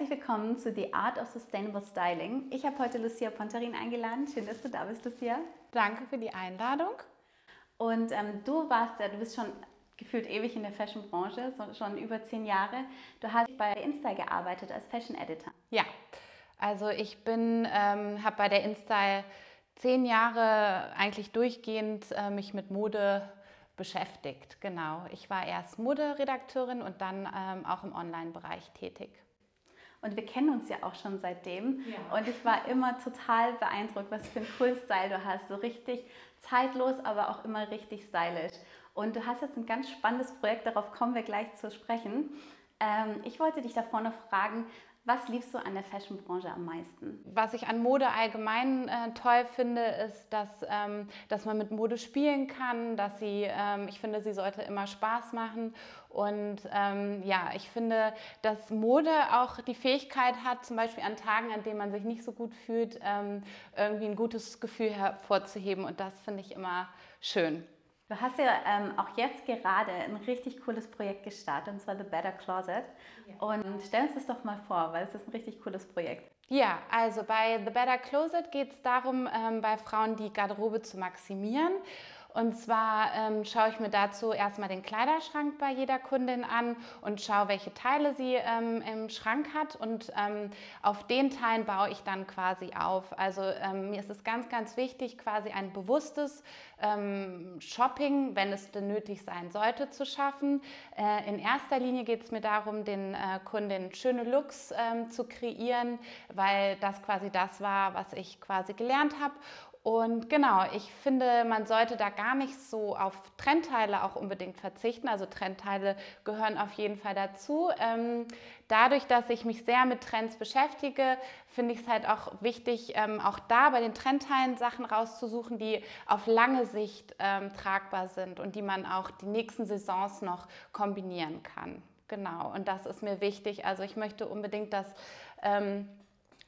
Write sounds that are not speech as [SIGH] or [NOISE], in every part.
Herzlich willkommen zu The Art of Sustainable Styling. Ich habe heute Lucia Pontarin eingeladen. Schön, dass du da bist, Lucia. Danke für die Einladung. Und ähm, du warst ja, du bist schon gefühlt ewig in der Fashion-Branche, so, schon über zehn Jahre. Du hast bei Insta gearbeitet als Fashion Editor. Ja, also ich bin, ähm, habe bei der Insta zehn Jahre eigentlich durchgehend äh, mich mit Mode beschäftigt. Genau. Ich war erst Moderedakteurin und dann ähm, auch im Online-Bereich tätig. Und wir kennen uns ja auch schon seitdem. Ja. Und ich war immer total beeindruckt, was für ein cooles Style du hast. So richtig zeitlos, aber auch immer richtig stylisch. Und du hast jetzt ein ganz spannendes Projekt, darauf kommen wir gleich zu sprechen. Ähm, ich wollte dich da vorne fragen, was liebst du an der Fashionbranche am meisten? Was ich an Mode allgemein äh, toll finde, ist, dass, ähm, dass man mit Mode spielen kann, dass sie, ähm, ich finde, sie sollte immer Spaß machen. Und ähm, ja, ich finde, dass Mode auch die Fähigkeit hat, zum Beispiel an Tagen, an denen man sich nicht so gut fühlt, ähm, irgendwie ein gutes Gefühl hervorzuheben. Und das finde ich immer schön. Du hast ja ähm, auch jetzt gerade ein richtig cooles Projekt gestartet, und zwar The Better Closet. Ja. Und stell uns das doch mal vor, weil es ist ein richtig cooles Projekt. Ja, also bei The Better Closet geht es darum, ähm, bei Frauen die Garderobe zu maximieren. Und zwar ähm, schaue ich mir dazu erstmal den Kleiderschrank bei jeder Kundin an und schaue, welche Teile sie ähm, im Schrank hat. Und ähm, auf den Teilen baue ich dann quasi auf. Also ähm, mir ist es ganz, ganz wichtig, quasi ein bewusstes ähm, Shopping, wenn es denn nötig sein sollte, zu schaffen. Äh, in erster Linie geht es mir darum, den äh, Kundinnen schöne Looks ähm, zu kreieren, weil das quasi das war, was ich quasi gelernt habe. Und genau, ich finde, man sollte da gar nicht so auf Trendteile auch unbedingt verzichten. Also Trendteile gehören auf jeden Fall dazu. Ähm, dadurch, dass ich mich sehr mit Trends beschäftige, finde ich es halt auch wichtig, ähm, auch da bei den Trendteilen Sachen rauszusuchen, die auf lange Sicht ähm, tragbar sind und die man auch die nächsten Saisons noch kombinieren kann. Genau, und das ist mir wichtig. Also ich möchte unbedingt, dass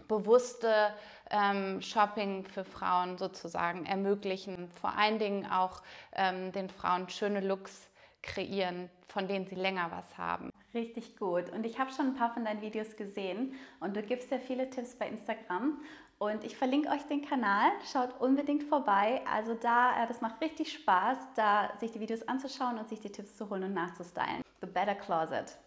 bewusste ähm, Shopping für Frauen sozusagen ermöglichen. Vor allen Dingen auch ähm, den Frauen schöne Looks kreieren, von denen sie länger was haben. Richtig gut. Und ich habe schon ein paar von deinen Videos gesehen und du gibst ja viele Tipps bei Instagram. Und ich verlinke euch den Kanal, schaut unbedingt vorbei. Also da, äh, das macht richtig Spaß, da sich die Videos anzuschauen und sich die Tipps zu holen und nachzustylen. The Better Closet.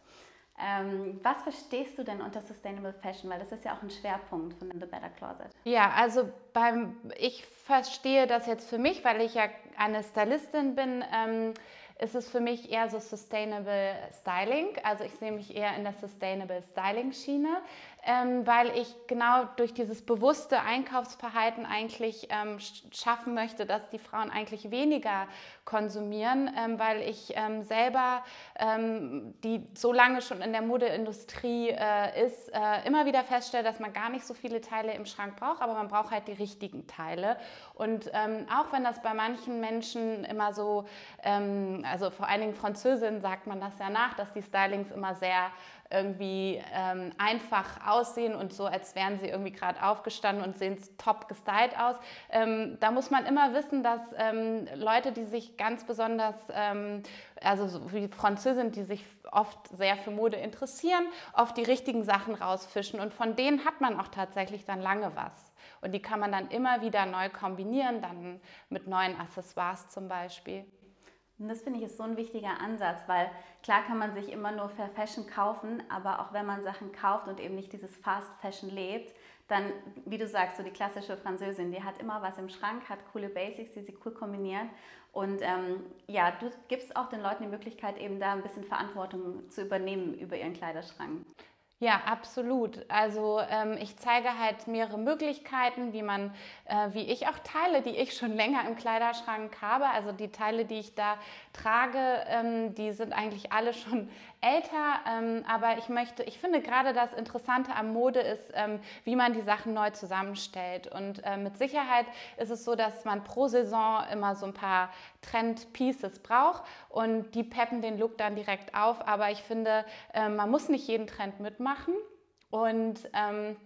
Ähm, was verstehst du denn unter Sustainable Fashion? Weil das ist ja auch ein Schwerpunkt von The Better Closet. Ja, also beim, ich verstehe das jetzt für mich, weil ich ja eine Stylistin bin. Ähm, ist es für mich eher so Sustainable Styling. Also ich sehe mich eher in der Sustainable Styling Schiene ähm, weil ich genau durch dieses bewusste Einkaufsverhalten eigentlich ähm, schaffen möchte, dass die Frauen eigentlich weniger konsumieren, ähm, weil ich ähm, selber, ähm, die so lange schon in der Modeindustrie äh, ist, äh, immer wieder feststelle, dass man gar nicht so viele Teile im Schrank braucht, aber man braucht halt die richtigen Teile. Und ähm, auch wenn das bei manchen Menschen immer so, also vor allen Dingen Französinnen sagt man das ja nach, dass die Stylings immer sehr irgendwie ähm, einfach aussehen und so, als wären sie irgendwie gerade aufgestanden und sehen top gestylt aus. Ähm, da muss man immer wissen, dass ähm, Leute, die sich ganz besonders, ähm, also so wie Französinnen, die sich oft sehr für Mode interessieren, oft die richtigen Sachen rausfischen und von denen hat man auch tatsächlich dann lange was. Und die kann man dann immer wieder neu kombinieren, dann mit neuen Accessoires zum Beispiel. Und das finde ich ist so ein wichtiger Ansatz, weil klar kann man sich immer nur für Fashion kaufen, aber auch wenn man Sachen kauft und eben nicht dieses Fast Fashion lebt, dann, wie du sagst, so die klassische Französin, die hat immer was im Schrank, hat coole Basics, die sie cool kombiniert. Und ähm, ja, du gibst auch den Leuten die Möglichkeit, eben da ein bisschen Verantwortung zu übernehmen über ihren Kleiderschrank. Ja, absolut. Also ähm, ich zeige halt mehrere Möglichkeiten, wie man, äh, wie ich auch Teile, die ich schon [LAUGHS] länger im Kleiderschrank habe, also die Teile, die ich da trage, ähm, die sind eigentlich alle schon älter, ähm, aber ich möchte, ich finde gerade das Interessante am Mode ist, ähm, wie man die Sachen neu zusammenstellt. Und äh, mit Sicherheit ist es so, dass man pro Saison immer so ein paar Trend-Pieces braucht und die peppen den Look dann direkt auf. Aber ich finde, äh, man muss nicht jeden Trend mitmachen und ähm,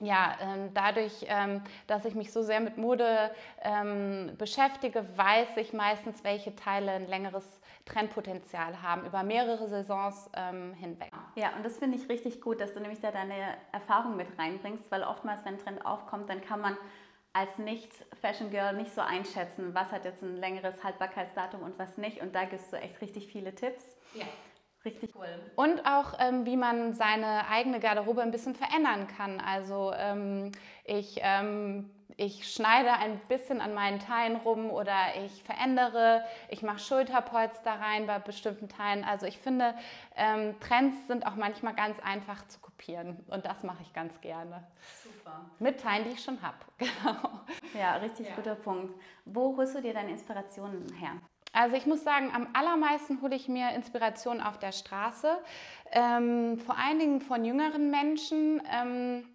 ja, ähm, dadurch, ähm, dass ich mich so sehr mit Mode ähm, beschäftige, weiß ich meistens, welche Teile ein längeres Trendpotenzial haben, über mehrere Saisons ähm, hinweg. Ja, und das finde ich richtig gut, dass du nämlich da deine Erfahrung mit reinbringst, weil oftmals, wenn ein Trend aufkommt, dann kann man als Nicht-Fashion-Girl nicht so einschätzen, was hat jetzt ein längeres Haltbarkeitsdatum und was nicht. Und da gibst du echt richtig viele Tipps. Ja. Richtig cool. Und auch, ähm, wie man seine eigene Garderobe ein bisschen verändern kann. Also ähm, ich, ähm, ich schneide ein bisschen an meinen Teilen rum oder ich verändere, ich mache Schulterpolster rein bei bestimmten Teilen. Also ich finde, ähm, Trends sind auch manchmal ganz einfach zu kopieren und das mache ich ganz gerne. Super. Mit Teilen, die ich schon habe. [LAUGHS] Genau. Ja, richtig ja. guter Punkt. Wo holst du dir deine Inspirationen her? Also ich muss sagen, am allermeisten hole ich mir Inspiration auf der Straße, ähm, vor allen Dingen von jüngeren Menschen. Ähm,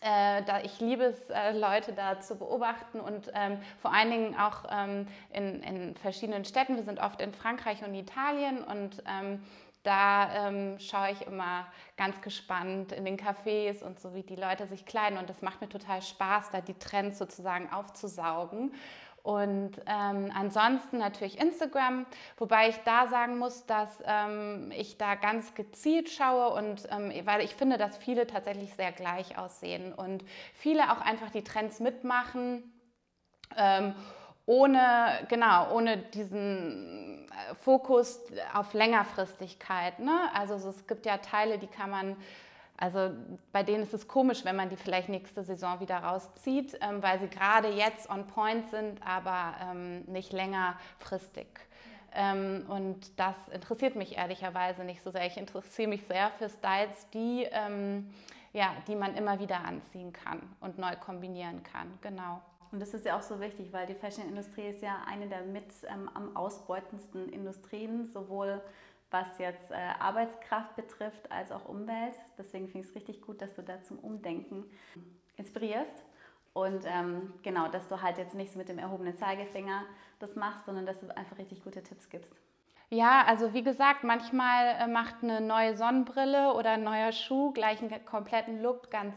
äh, da ich liebe es, äh, Leute da zu beobachten und ähm, vor allen Dingen auch ähm, in, in, verschiedenen Städten. Wir sind oft in Frankreich und Italien und ähm, da ähm, schaue ich immer ganz gespannt in den Cafés und so, wie die Leute sich kleiden. Und das macht mir total Spaß, da die Trends sozusagen aufzusaugen. Und ähm, ansonsten natürlich Instagram, wobei ich da sagen muss, dass ähm, ich da ganz gezielt schaue und ähm, weil ich finde, dass viele tatsächlich sehr gleich aussehen und viele auch einfach die Trends mitmachen. Ähm, ohne, genau, ohne diesen äh, Fokus auf Längerfristigkeit. Ne? Also es gibt ja Teile, die kann man also bei denen ist es komisch, wenn man die vielleicht nächste Saison wieder rauszieht, ähm, weil sie gerade jetzt on point sind, aber ähm, nicht längerfristig. Ähm, und das interessiert mich ehrlicherweise nicht so sehr. Ich interessiere mich sehr für Styles, die, ähm, ja, die man immer wieder anziehen kann und neu kombinieren kann. Genau. Und das ist ja auch so wichtig, weil die Fashion-Industrie ist ja eine der mit ähm, am ausbeutendsten Industrien, sowohl was jetzt äh, Arbeitskraft betrifft als auch Umwelt. Deswegen finde ich es richtig gut, dass du da zum Umdenken inspirierst. Und ähm, genau, dass du halt jetzt nicht so mit dem erhobenen Zeigefinger das machst, sondern dass du einfach richtig gute Tipps gibst. Ja, also wie gesagt, manchmal äh, macht eine neue Sonnenbrille oder ein neuer Schuh gleich einen kompletten Look ganz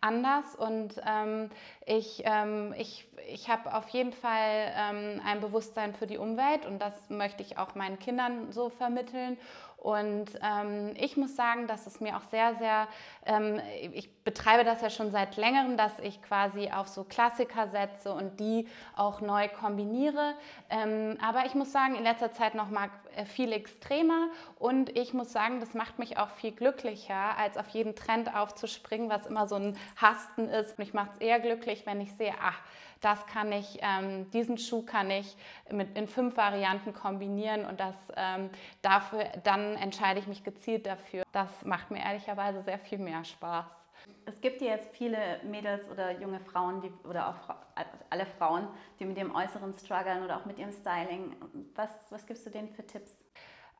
anders. Und ähm, ich, ähm, ich, ich habe auf jeden Fall ähm, ein Bewusstsein für die Umwelt und das möchte ich auch meinen Kindern so vermitteln. Und ähm, ich muss sagen, dass es mir auch sehr, sehr, ähm, ich betreibe das ja schon seit längerem, dass ich quasi auf so Klassiker setze und die auch neu kombiniere. Ähm, aber ich muss sagen, in letzter Zeit noch mal äh, viel extremer und ich muss sagen, das macht mich auch viel glücklicher, als auf jeden Trend aufzuspringen, was immer so ein Hasten ist. Mich macht es eher glücklich, wenn ich sehe, ach, das kann ich, ähm, diesen Schuh kann ich mit, in fünf Varianten kombinieren und das ähm, dafür, dann entscheide ich mich gezielt dafür. Das macht mir ehrlicherweise sehr viel mehr Spaß. Es gibt ja jetzt viele Mädels oder junge Frauen die, oder auch alle Frauen, die mit ihrem Äußeren strugglen oder auch mit ihrem Styling. Was, was gibst du denen für Tipps?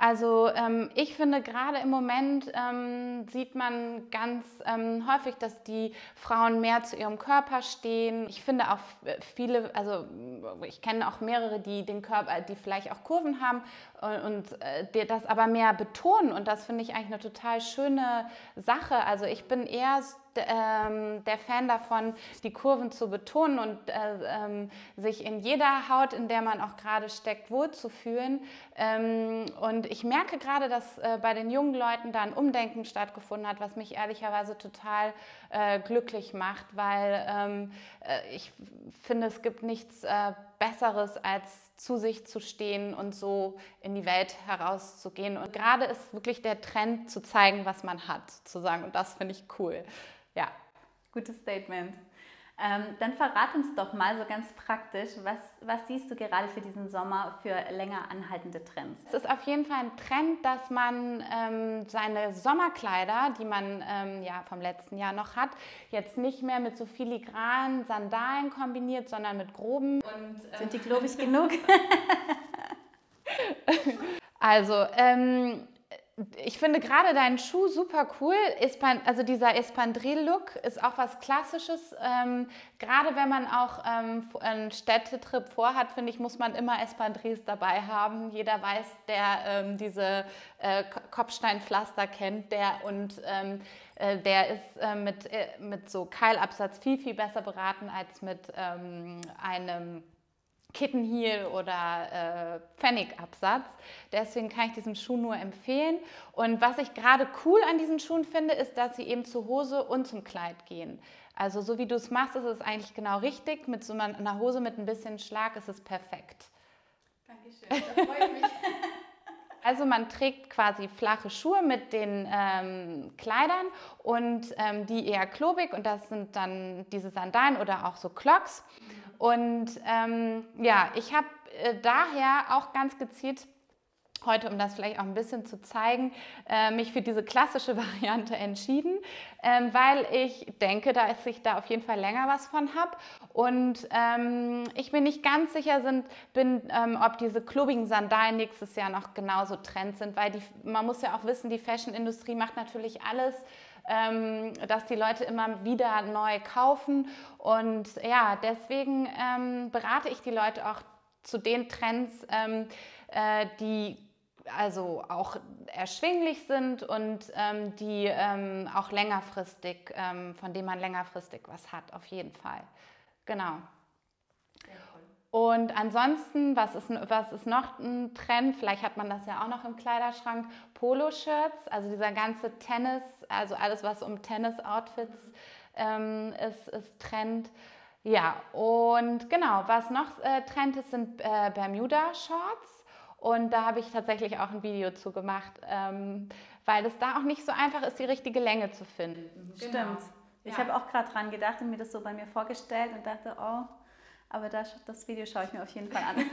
Also ähm, ich finde gerade im Moment ähm, sieht man ganz ähm, häufig, dass die Frauen mehr zu ihrem Körper stehen. Ich finde auch viele, also ich kenne auch mehrere, die den Körper, die vielleicht auch Kurven haben und, und äh, das aber mehr betonen und das finde ich eigentlich eine total schöne Sache. Also ich bin eher ähm, der Fan davon, die Kurven zu betonen und äh, ähm, sich in jeder Haut, in der man auch gerade steckt, wohlzufühlen. Ähm, und ich merke gerade, dass äh, bei den jungen Leuten da ein Umdenken stattgefunden hat, was mich ehrlicherweise total äh, glücklich macht, weil ähm, äh, ich finde, es gibt nichts äh, Besseres als zu sich zu stehen und so in die Welt herauszugehen. Und gerade ist wirklich der Trend zu zeigen, was man hat, zu sagen. Und das finde ich cool. Ja. Gutes Statement. Ähm, dann verrat uns doch mal so ganz praktisch, was, was siehst du gerade für diesen Sommer für länger anhaltende Trends? Es ist auf jeden Fall ein Trend, dass man ähm, seine Sommerkleider, die man ähm, ja vom letzten Jahr noch hat, jetzt nicht mehr mit so filigranen Sandalen kombiniert, sondern mit groben. Und, ähm, Sind die globig genug? [LAUGHS] also, ähm, ich finde gerade deinen Schuh super cool. Espan also dieser Espandril-Look ist auch was Klassisches. Ähm, gerade wenn man auch ähm, einen Städtetrip vorhat, finde ich, muss man immer Espandrils dabei haben. Jeder weiß, der ähm, diese äh, Kopfsteinpflaster kennt, der und ähm, äh, der ist äh, mit, äh, mit so Keilabsatz viel, viel besser beraten als mit ähm, einem Kittenheel oder äh, Pfennigabsatz. Deswegen kann ich diesen Schuh nur empfehlen. Und was ich gerade cool an diesen Schuhen finde, ist, dass sie eben zur Hose und zum Kleid gehen. Also so wie du es machst, ist es eigentlich genau richtig. Mit so einer Hose mit ein bisschen Schlag ist es perfekt. Dankeschön, da freue ich mich. [LAUGHS] Also man trägt quasi flache Schuhe mit den ähm, Kleidern und ähm, die eher klobig und das sind dann diese Sandalen oder auch so Clocks. Mhm. Und ähm, ja, ich habe äh, daher auch ganz gezielt heute, um das vielleicht auch ein bisschen zu zeigen, äh, mich für diese klassische [LAUGHS] Variante entschieden, ähm, weil ich denke, dass ich da auf jeden Fall länger was von habe. Und ähm, ich bin nicht ganz sicher sind, bin, ähm, ob diese klobigen Sandalen nächstes Jahr noch genauso Trend sind, weil die, man muss ja auch wissen, die Fashion-Industrie macht natürlich alles, ähm, dass die Leute immer wieder neu kaufen. Und ja, deswegen ähm, berate ich die Leute auch zu den Trends, ähm, äh, die also auch erschwinglich sind und ähm, die ähm, auch längerfristig, ähm, von denen man längerfristig was hat, auf jeden Fall. Genau. Und ansonsten, was ist, was ist noch ein Trend? Vielleicht hat man das ja auch noch im Kleiderschrank. Poloshirts, also dieser ganze Tennis, also alles, was um Tennis-Outfits ähm, ist, ist Trend. Ja, und genau, was noch äh, Trend ist, sind äh, Bermuda-Shorts. Und da habe ich tatsächlich auch ein Video zu gemacht, ähm, weil es da auch nicht so einfach ist, die richtige Länge zu finden. Stimmt. Genau. Ich ja. habe auch gerade dran gedacht und mir das so bei mir vorgestellt und dachte, oh, aber das, das Video schaue ich mir auf jeden Fall an. [LAUGHS]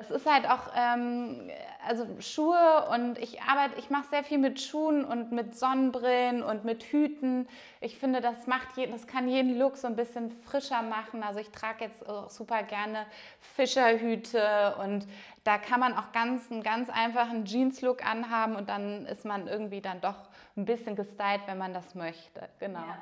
es ist halt auch, ähm, also Schuhe und ich arbeite, ich mache sehr viel mit Schuhen und mit Sonnenbrillen und mit Hüten. Ich finde, das macht jeden, das kann jeden Look so ein bisschen frischer machen. Also ich trage jetzt auch super gerne Fischerhüte und da kann man auch ganz einen ganz einfachen Jeans-Look anhaben und dann ist man irgendwie dann doch ein bisschen gestylt, wenn man das möchte. Genau. Ja.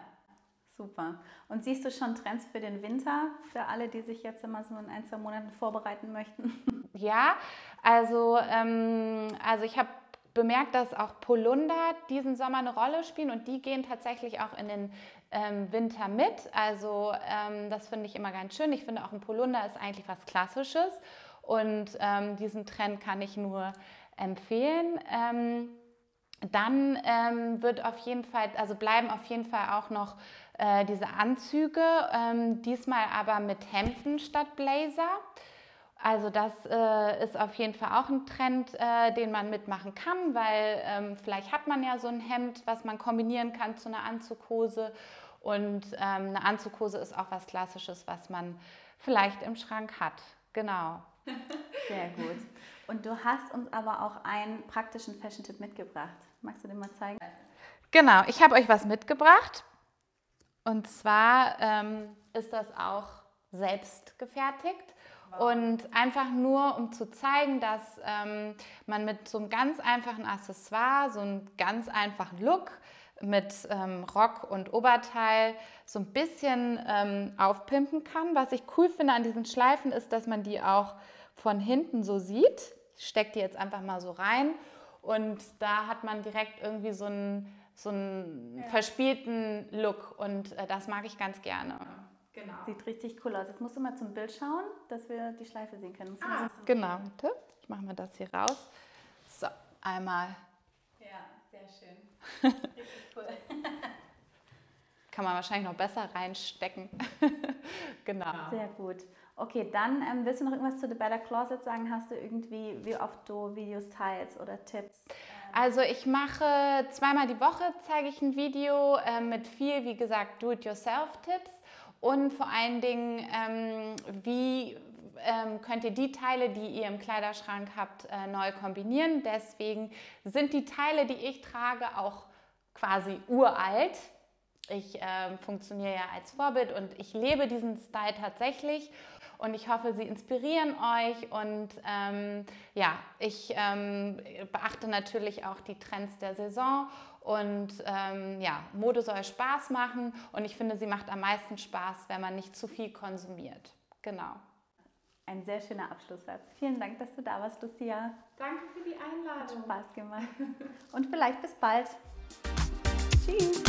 Super. Und siehst du schon Trends für den Winter, für alle, die sich jetzt immer so in ein, zwei Monaten vorbereiten möchten? [LAUGHS] Ja, also, ähm, also ich habe bemerkt, dass auch Polunder diesen Sommer eine Rolle spielen und die gehen tatsächlich auch in den ähm, Winter mit. Also ähm, das finde ich immer ganz schön. Ich finde auch ein Polunder ist eigentlich was Klassisches und ähm, diesen Trend kann ich nur empfehlen. Dann ähm, wird auf jeden Fall, also bleiben auf jeden Fall auch noch äh, diese Anzüge, ähm, diesmal aber mit Hemden statt Blazer. Also das äh, ist auf jeden Fall auch ein Trend, äh, den man mitmachen kann, weil ähm, vielleicht hat man ja so ein Hemd, was man kombinieren kann zu einer Anzughose. Und ähm, eine Anzughose ist auch was Klassisches, was man vielleicht im Schrank hat. Genau. [LAUGHS] Sehr gut. Und du hast uns aber auch einen praktischen Fashion-Tipp mitgebracht. Magst du den mal zeigen? Genau, ich habe euch was mitgebracht. Und zwar ähm, ist das auch selbst gefertigt. Wow. Und einfach nur, um zu zeigen, dass ähm, man mit so einem ganz einfachen Accessoire, so einem ganz einfachen Look mit ähm, Rock und Oberteil so ein bisschen ähm, aufpimpen kann. Was ich cool finde an diesen Schleifen ist, dass man die auch von hinten so sieht. Ich stecke die jetzt einfach mal so rein und da hat man direkt irgendwie so einen so einen ja. verspielten Look und äh, das mag ich ganz gerne. Genau. Sieht richtig cool aus. Jetzt musst du mal zum Bild schauen, dass wir die Schleife sehen können. Ah, genau, bitte. Ich mache mal das hier raus. So, einmal. Ja, sehr schön. [LAUGHS] Richtig cool. Kann man wahrscheinlich noch besser reinstecken. [LAUGHS] genau. Sehr gut. Okay, dann ähm, willst du noch irgendwas zu The Better Closet sagen? Hast du irgendwie, wie oft du Videos teilst oder Tipps? Also ich mache zweimal die Woche, zeige ich ein Video äh, mit viel, wie gesagt, Do-it-yourself-Tipps und vor allen Dingen, ähm, wie ähm, könnt ihr die Teile, die ihr im Kleiderschrank habt, äh, neu kombinieren. Deswegen sind die Teile, die ich trage, auch quasi uralt. ich äh, funktioniere ja als Vorbild und ich lebe diesen Style tatsächlich. Und ich hoffe, sie inspirieren euch. Und ähm, ja, ich ähm, beachte natürlich auch die Trends der Saison. Und ähm, ja, Mode soll Spaß machen. Und ich finde, sie macht am meisten Spaß, wenn man nicht zu viel konsumiert. Genau. Ein sehr schöner Abschlusssatz. Vielen Dank, dass du da warst, Lucia. Danke für die Einladung. Hat Spaß gemacht. Und vielleicht bis bald. [LAUGHS] Tschüss.